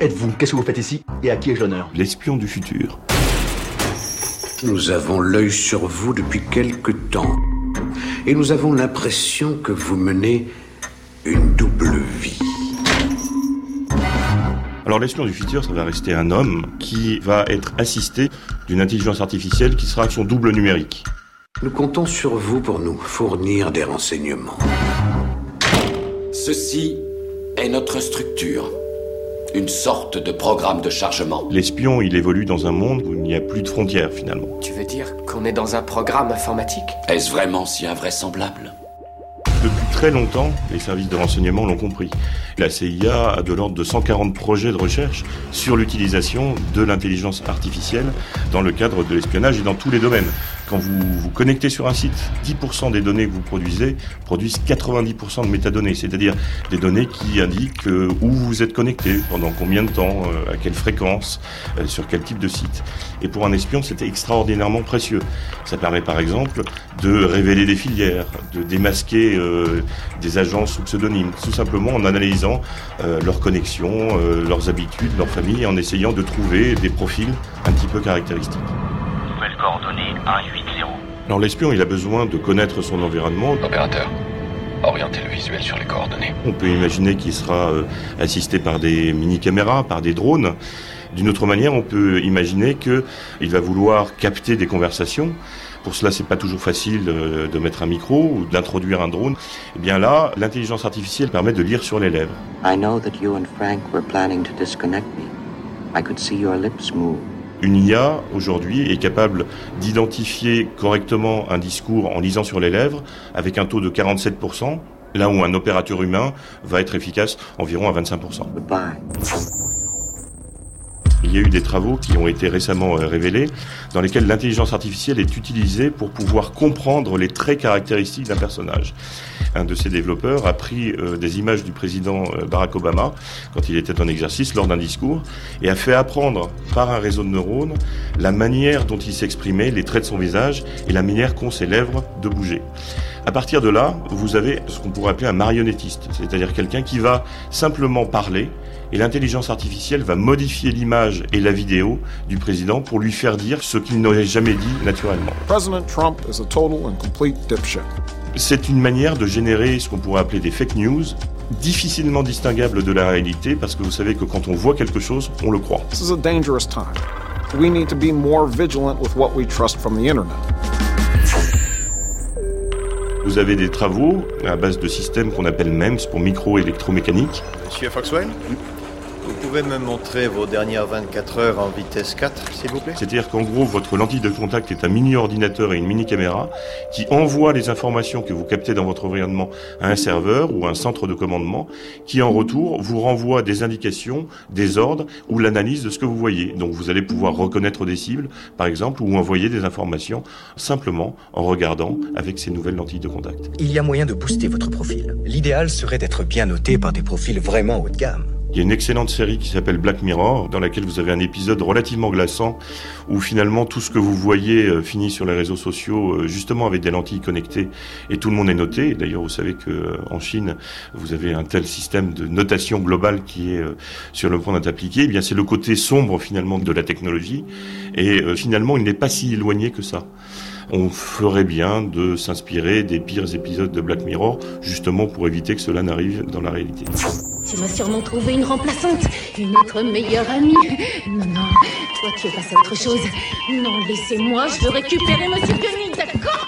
êtes-vous Qu'est-ce que vous faites ici Et à qui ai-je l'honneur L'espion du futur. Nous avons l'œil sur vous depuis quelque temps. Et nous avons l'impression que vous menez une double vie. Alors l'espion du futur, ça va rester un homme qui va être assisté d'une intelligence artificielle qui sera son double numérique. Nous comptons sur vous pour nous fournir des renseignements. Ceci est notre structure. Une sorte de programme de chargement. L'espion, il évolue dans un monde où il n'y a plus de frontières finalement. Tu veux dire qu'on est dans un programme informatique? Est-ce vraiment si invraisemblable? Depuis très longtemps, les services de renseignement l'ont compris. La CIA a de l'ordre de 140 projets de recherche sur l'utilisation de l'intelligence artificielle dans le cadre de l'espionnage et dans tous les domaines. Quand vous vous connectez sur un site, 10% des données que vous produisez produisent 90% de métadonnées, c'est-à-dire des données qui indiquent euh, où vous êtes connecté, pendant combien de temps, euh, à quelle fréquence, euh, sur quel type de site. Et pour un espion, c'était extraordinairement précieux. Ça permet par exemple de révéler des filières, de démasquer des agents sous pseudonyme, tout simplement en analysant leurs connexions, leurs habitudes, leur famille, et en essayant de trouver des profils un petit peu caractéristiques. Nouvelle coordonnée 180. Alors l'espion, il a besoin de connaître son environnement. Opérateur, orientez le visuel sur les coordonnées. On peut imaginer qu'il sera euh, assisté par des mini-caméras, par des drones. D'une autre manière, on peut imaginer qu'il va vouloir capter des conversations. Pour cela, c'est pas toujours facile euh, de mettre un micro ou d'introduire un drone. Eh bien là, l'intelligence artificielle permet de lire sur les lèvres. I know that you and Frank were planning to disconnect me. I could see your lips move. Une IA, aujourd'hui, est capable d'identifier correctement un discours en lisant sur les lèvres avec un taux de 47%, là où un opérateur humain va être efficace environ à 25%. Goodbye. Il y a eu des travaux qui ont été récemment euh, révélés dans lesquels l'intelligence artificielle est utilisée pour pouvoir comprendre les traits caractéristiques d'un personnage. Un de ces développeurs a pris euh, des images du président euh, Barack Obama quand il était en exercice lors d'un discours et a fait apprendre par un réseau de neurones la manière dont il s'exprimait, les traits de son visage et la manière qu'ont ses lèvres de bouger. À partir de là, vous avez ce qu'on pourrait appeler un marionnettiste, c'est-à-dire quelqu'un qui va simplement parler et l'intelligence artificielle va modifier l'image et la vidéo du président pour lui faire dire ce qu'il n'aurait jamais dit naturellement. President Trump is a total and complete dipshit. C'est une manière de générer ce qu'on pourrait appeler des fake news, difficilement distinguables de la réalité, parce que vous savez que quand on voit quelque chose, on le croit. This is a dangerous time. We need to be more vigilant with what we trust from the internet. Vous avez des travaux à base de systèmes qu'on appelle MEMS pour micro-électromécanique. Monsieur Foxwell Vous pouvez me montrer vos dernières 24 heures en vitesse 4, s'il vous plaît? C'est-à-dire qu'en gros, votre lentille de contact est un mini-ordinateur et une mini-caméra qui envoie les informations que vous captez dans votre environnement à un serveur ou un centre de commandement qui, en retour, vous renvoie des indications, des ordres ou l'analyse de ce que vous voyez. Donc vous allez pouvoir reconnaître des cibles, par exemple, ou envoyer des informations simplement en regardant avec ces nouvelles lentilles de contact. Il y a moyen de booster votre profil. L'idéal serait d'être bien noté par des profils vraiment haut de gamme. Il y a une excellente série qui s'appelle Black Mirror, dans laquelle vous avez un épisode relativement glaçant, où finalement tout ce que vous voyez euh, finit sur les réseaux sociaux, euh, justement avec des lentilles connectées, et tout le monde est noté. D'ailleurs, vous savez que euh, Chine, vous avez un tel système de notation globale qui est sur le point d'être appliqué. Eh bien, c'est le côté sombre finalement de la technologie, et finalement, il n'est pas si éloigné que ça. On ferait bien de s'inspirer des pires épisodes de Black Mirror, justement pour éviter que cela n'arrive dans la réalité. Tu vas sûrement trouver une remplaçante, une autre meilleure amie. Non, non, toi tu es passé à autre chose. Non, laissez-moi, je veux récupérer Monsieur Koenig, d'accord,